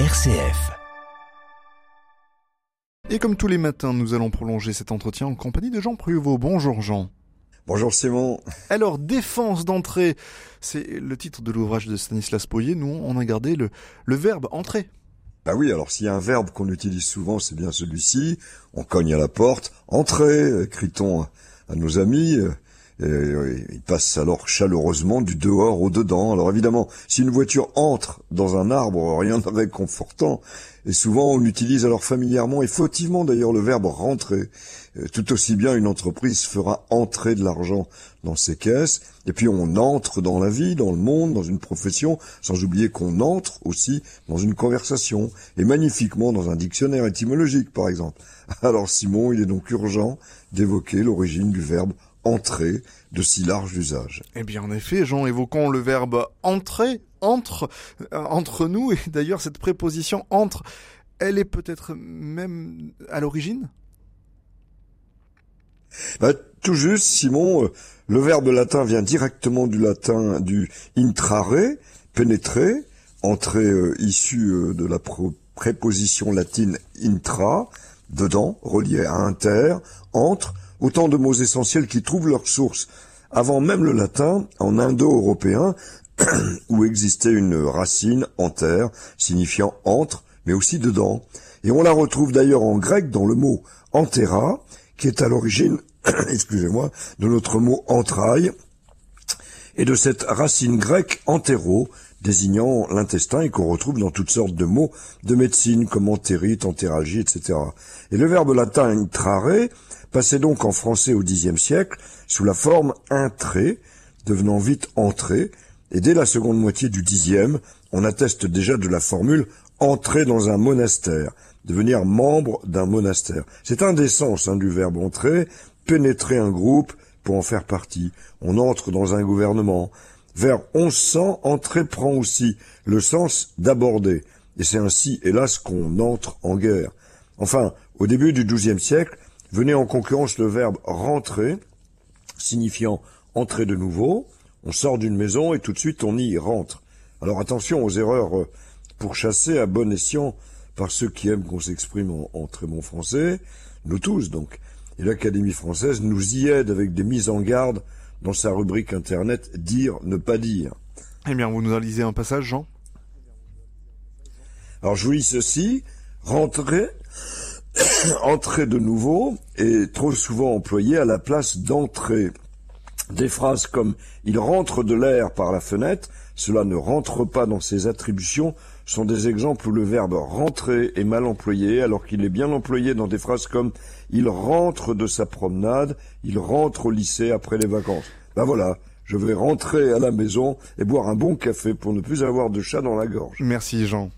RCF. Et comme tous les matins, nous allons prolonger cet entretien en compagnie de Jean Pruvot. Bonjour Jean. Bonjour Simon. Alors, défense d'entrée, c'est le titre de l'ouvrage de Stanislas Poyer. Nous, on a gardé le, le verbe entrer. Bah oui, alors s'il y a un verbe qu'on utilise souvent, c'est bien celui-ci. On cogne à la porte. Entrer, écrit-on à nos amis. Et il passe alors chaleureusement du dehors au dedans. Alors évidemment, si une voiture entre dans un arbre, rien de réconfortant. Et souvent, on utilise alors familièrement et fautivement d'ailleurs le verbe rentrer. Euh, tout aussi bien, une entreprise fera entrer de l'argent dans ses caisses. Et puis, on entre dans la vie, dans le monde, dans une profession, sans oublier qu'on entre aussi dans une conversation, et magnifiquement dans un dictionnaire étymologique, par exemple. Alors, Simon, il est donc urgent d'évoquer l'origine du verbe entrer de si large usage. Eh bien, en effet, Jean, évoquons le verbe entrer, entre, euh, entre nous, et d'ailleurs, cette préposition entre, elle est peut-être même à l'origine? Bah, Tout juste, Simon, euh, le verbe latin vient directement du latin du intrare, pénétrer, entrer euh, issu euh, de la préposition latine intra, dedans, relié à inter, entre, autant de mots essentiels qui trouvent leur source avant même le latin en indo-européen où existait une racine enter signifiant entre mais aussi dedans. Et on la retrouve d'ailleurs en grec dans le mot antera qui est à l'origine, excusez-moi, de notre mot entraille et de cette racine grecque entéro désignant l'intestin et qu'on retrouve dans toutes sortes de mots de médecine comme entérite, entéralgie, etc. Et le verbe latin intrare passait donc en français au Xe siècle sous la forme intré, devenant vite entré, et dès la seconde moitié du Xe, on atteste déjà de la formule entrer dans un monastère, devenir membre d'un monastère. C'est un des sens du verbe entrer, pénétrer un groupe pour en faire partie. On entre dans un gouvernement. Vers 1100, entrer prend aussi le sens d'aborder. Et c'est ainsi, hélas, qu'on entre en guerre. Enfin, au début du XIIe siècle, venait en concurrence le verbe rentrer, signifiant entrer de nouveau. On sort d'une maison et tout de suite on y rentre. Alors attention aux erreurs euh, pourchassées à bon escient par ceux qui aiment qu'on s'exprime en, en, très bon français, nous tous donc. Et l'Académie française nous y aide avec des mises en garde dans sa rubrique internet Dire, ne pas dire. Eh bien, vous nous en lisez un passage, Jean? Alors, je vous lis ceci. Rentrer, entrer de nouveau est trop souvent employé à la place d'entrer. Des phrases comme il rentre de l'air par la fenêtre, cela ne rentre pas dans ses attributions, sont des exemples où le verbe rentrer est mal employé alors qu'il est bien employé dans des phrases comme il rentre de sa promenade, il rentre au lycée après les vacances. Ben voilà, je vais rentrer à la maison et boire un bon café pour ne plus avoir de chat dans la gorge. Merci Jean.